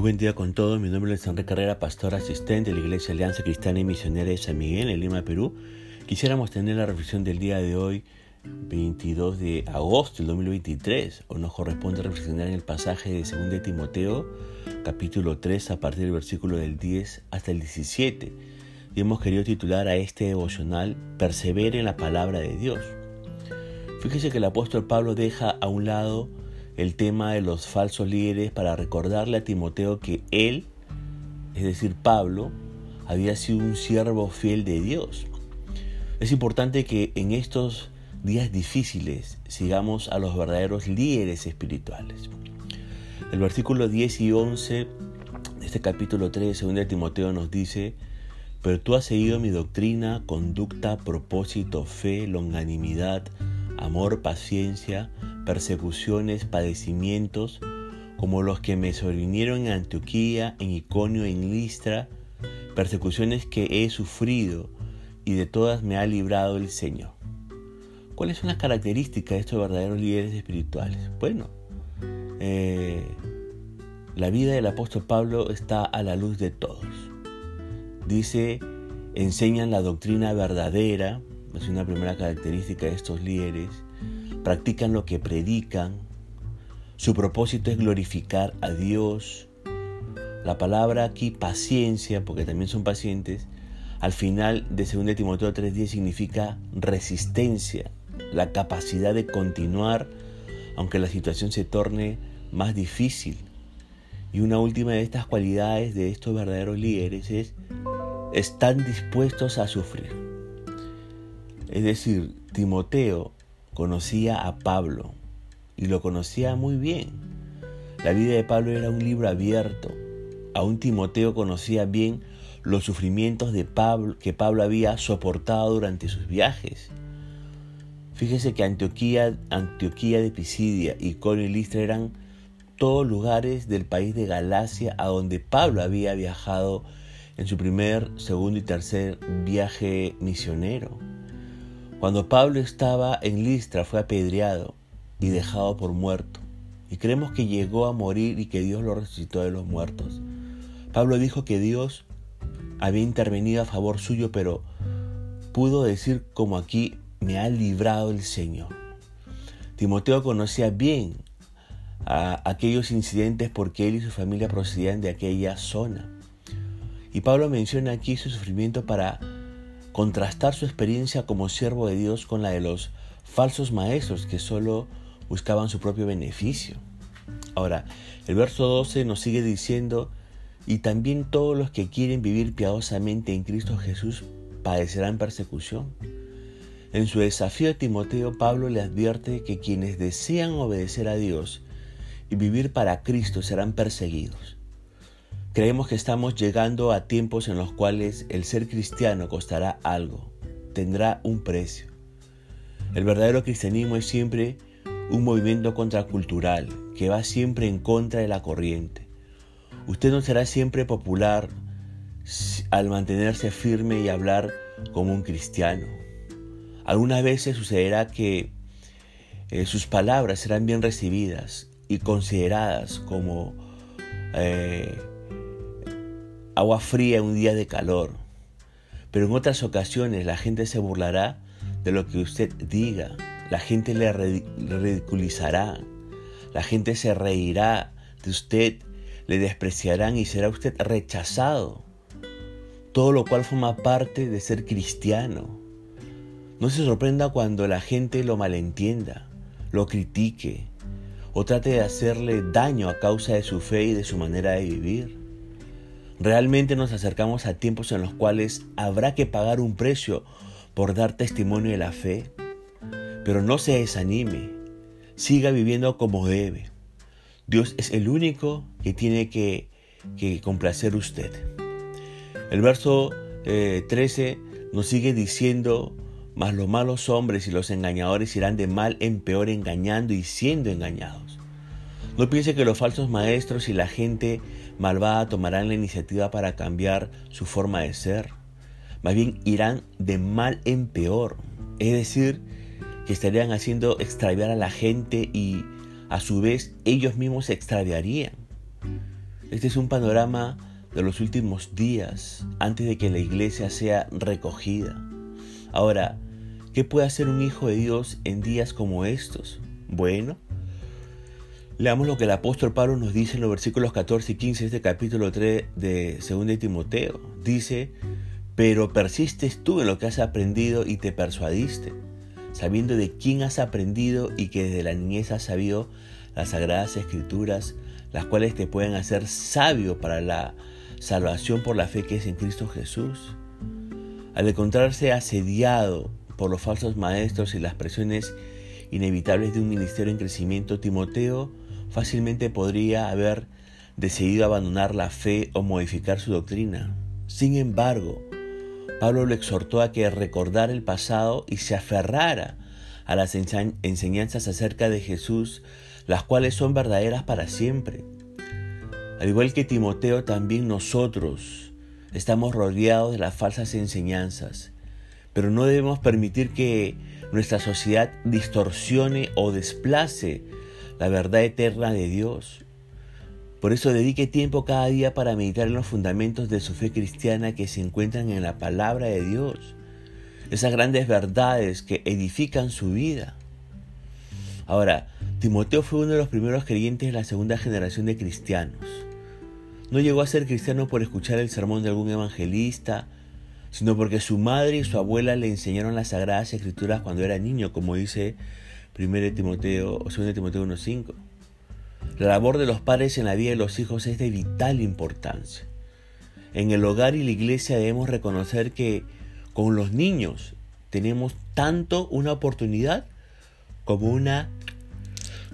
Buen día con todos. Mi nombre es Enrique Carrera, pastor asistente de la Iglesia Alianza Cristiana y Misionera de San Miguel en Lima, Perú. Quisiéramos tener la reflexión del día de hoy, 22 de agosto del 2023. o nos corresponde reflexionar en el pasaje de 2 de Timoteo, capítulo 3, a partir del versículo del 10 hasta el 17. Y hemos querido titular a este devocional Persevere en la palabra de Dios. Fíjese que el apóstol Pablo deja a un lado el tema de los falsos líderes para recordarle a Timoteo que él, es decir, Pablo, había sido un siervo fiel de Dios. Es importante que en estos días difíciles sigamos a los verdaderos líderes espirituales. El versículo 10 y 11 de este capítulo 3 de 2 de Timoteo nos dice, pero tú has seguido mi doctrina, conducta, propósito, fe, longanimidad, amor, paciencia, persecuciones, padecimientos, como los que me sobrevinieron en Antioquía, en Iconio, en Listra, persecuciones que he sufrido y de todas me ha librado el Señor. ¿Cuáles son las características de estos verdaderos líderes espirituales? Bueno, eh, la vida del apóstol Pablo está a la luz de todos. Dice, enseñan la doctrina verdadera, es una primera característica de estos líderes, practican lo que predican, su propósito es glorificar a Dios. La palabra aquí paciencia, porque también son pacientes, al final de 2 Timoteo 3:10 significa resistencia, la capacidad de continuar aunque la situación se torne más difícil. Y una última de estas cualidades de estos verdaderos líderes es están dispuestos a sufrir. Es decir, Timoteo conocía a Pablo y lo conocía muy bien. La vida de Pablo era un libro abierto. Aún Timoteo conocía bien los sufrimientos de Pablo que Pablo había soportado durante sus viajes. Fíjese que Antioquía, Antioquía de Pisidia y Corinto y Listra eran todos lugares del país de Galacia a donde Pablo había viajado en su primer, segundo y tercer viaje misionero. Cuando Pablo estaba en Listra fue apedreado y dejado por muerto. Y creemos que llegó a morir y que Dios lo resucitó de los muertos. Pablo dijo que Dios había intervenido a favor suyo, pero pudo decir como aquí, me ha librado el Señor. Timoteo conocía bien aquellos incidentes porque él y su familia procedían de aquella zona. Y Pablo menciona aquí su sufrimiento para contrastar su experiencia como siervo de Dios con la de los falsos maestros que solo buscaban su propio beneficio. Ahora, el verso 12 nos sigue diciendo, y también todos los que quieren vivir piadosamente en Cristo Jesús padecerán persecución. En su desafío a Timoteo, Pablo le advierte que quienes desean obedecer a Dios y vivir para Cristo serán perseguidos. Creemos que estamos llegando a tiempos en los cuales el ser cristiano costará algo, tendrá un precio. El verdadero cristianismo es siempre un movimiento contracultural que va siempre en contra de la corriente. Usted no será siempre popular al mantenerse firme y hablar como un cristiano. Algunas veces sucederá que eh, sus palabras serán bien recibidas y consideradas como eh, agua fría en un día de calor. Pero en otras ocasiones la gente se burlará de lo que usted diga, la gente le ridiculizará, la gente se reirá de usted, le despreciarán y será usted rechazado. Todo lo cual forma parte de ser cristiano. No se sorprenda cuando la gente lo malentienda, lo critique o trate de hacerle daño a causa de su fe y de su manera de vivir. Realmente nos acercamos a tiempos en los cuales habrá que pagar un precio por dar testimonio de la fe. Pero no se desanime, siga viviendo como debe. Dios es el único que tiene que, complacer usted. El verso 13 eh, nos sigue diciendo, mas los malos hombres y los engañadores irán de mal en peor engañando y siendo engañados. No piense que los falsos maestros y la gente malvada tomarán la iniciativa para cambiar su forma de ser. Más bien irán de mal en peor. Es decir, que estarían haciendo extraviar a la gente y a su vez ellos mismos se extraviarían. Este es un panorama de los últimos días antes de que la iglesia sea recogida. Ahora, ¿qué puede hacer un hijo de Dios en días como estos? Bueno, leamos lo que el apóstol Pablo nos dice en los versículos 14 y 15 de este capítulo 3 de 2 de Timoteo. Dice, pero persistes tú en lo que has aprendido y te persuadiste, sabiendo de quién has aprendido y que desde la niñez has sabido las sagradas escrituras, las cuales te pueden hacer sabio para la salvación por la fe que es en Cristo Jesús. Al encontrarse asediado por los falsos maestros y las presiones inevitables de un ministerio en crecimiento, Timoteo fácilmente podría haber decidido abandonar la fe o modificar su doctrina. Sin embargo, Pablo lo exhortó a que recordara el pasado y se aferrara a las enseñanzas acerca de Jesús, las cuales son verdaderas para siempre. Al igual que Timoteo, también nosotros estamos rodeados de las falsas enseñanzas, pero no debemos permitir que nuestra sociedad distorsione o desplace la verdad eterna de Dios. Por eso dedique tiempo cada día para meditar en los fundamentos de su fe cristiana que se encuentran en la palabra de Dios, esas grandes verdades que edifican su vida. Ahora, Timoteo fue uno de los primeros creyentes de la segunda generación de cristianos. No llegó a ser cristiano por escuchar el sermón de algún evangelista, sino porque su madre y su abuela le enseñaron las sagradas escrituras cuando era niño, como dice 1 Timoteo o 2 Timoteo 1.5. La labor de los padres en la vida de los hijos es de vital importancia. En el hogar y la iglesia debemos reconocer que con los niños tenemos tanto una oportunidad como una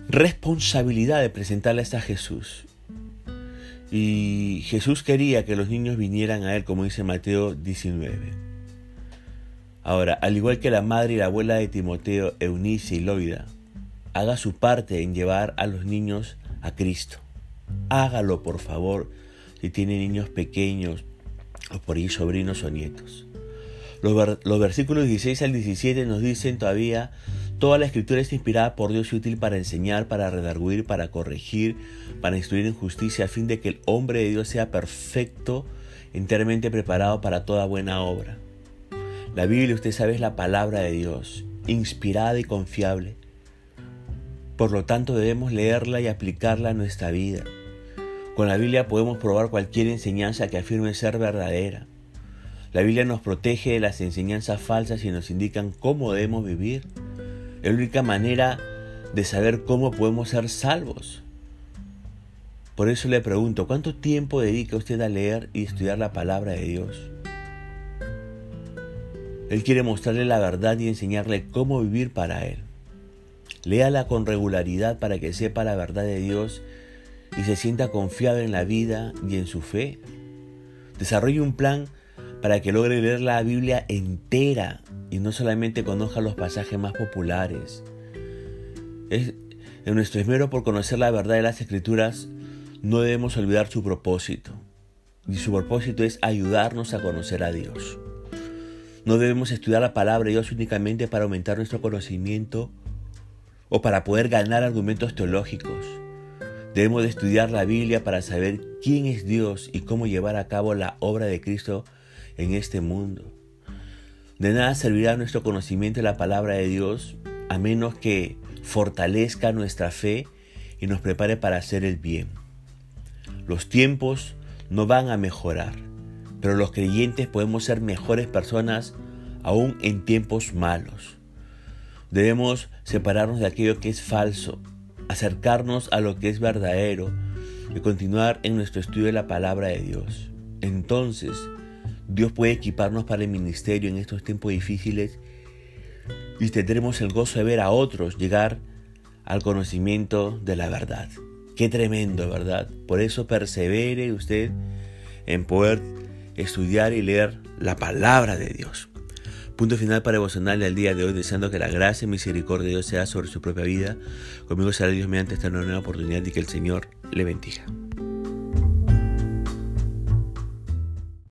responsabilidad de presentarles a Jesús. Y Jesús quería que los niños vinieran a Él, como dice Mateo 19. Ahora, al igual que la madre y la abuela de Timoteo, Eunice y Loida, haga su parte en llevar a los niños a Cristo. Hágalo, por favor, si tiene niños pequeños o por ahí sobrinos o nietos. Los, los versículos 16 al 17 nos dicen todavía Toda la escritura es inspirada por Dios y útil para enseñar, para redarguir, para corregir, para instruir en justicia, a fin de que el hombre de Dios sea perfecto, enteramente preparado para toda buena obra. La Biblia, usted sabe, es la palabra de Dios, inspirada y confiable. Por lo tanto, debemos leerla y aplicarla a nuestra vida. Con la Biblia podemos probar cualquier enseñanza que afirme ser verdadera. La Biblia nos protege de las enseñanzas falsas y nos indican cómo debemos vivir. Es la única manera de saber cómo podemos ser salvos. Por eso le pregunto, ¿cuánto tiempo dedica usted a leer y estudiar la palabra de Dios? Él quiere mostrarle la verdad y enseñarle cómo vivir para Él. Léala con regularidad para que sepa la verdad de Dios y se sienta confiado en la vida y en su fe. Desarrolle un plan para que logre leer la Biblia entera y no solamente conozca los pasajes más populares. Es, en nuestro esmero por conocer la verdad de las Escrituras, no debemos olvidar su propósito. Y su propósito es ayudarnos a conocer a Dios. No debemos estudiar la palabra de Dios únicamente para aumentar nuestro conocimiento o para poder ganar argumentos teológicos. Debemos de estudiar la Biblia para saber quién es Dios y cómo llevar a cabo la obra de Cristo en este mundo. De nada servirá nuestro conocimiento de la palabra de Dios a menos que fortalezca nuestra fe y nos prepare para hacer el bien. Los tiempos no van a mejorar, pero los creyentes podemos ser mejores personas aún en tiempos malos. Debemos separarnos de aquello que es falso, acercarnos a lo que es verdadero y continuar en nuestro estudio de la palabra de Dios. Entonces, Dios puede equiparnos para el ministerio en estos tiempos difíciles y tendremos el gozo de ver a otros llegar al conocimiento de la verdad. Qué tremendo, ¿verdad? Por eso persevere usted en poder estudiar y leer la palabra de Dios. Punto final para devocionarle al día de hoy, deseando que la gracia y misericordia de Dios sea sobre su propia vida. Conmigo será Dios mediante esta nueva oportunidad y que el Señor le bendiga.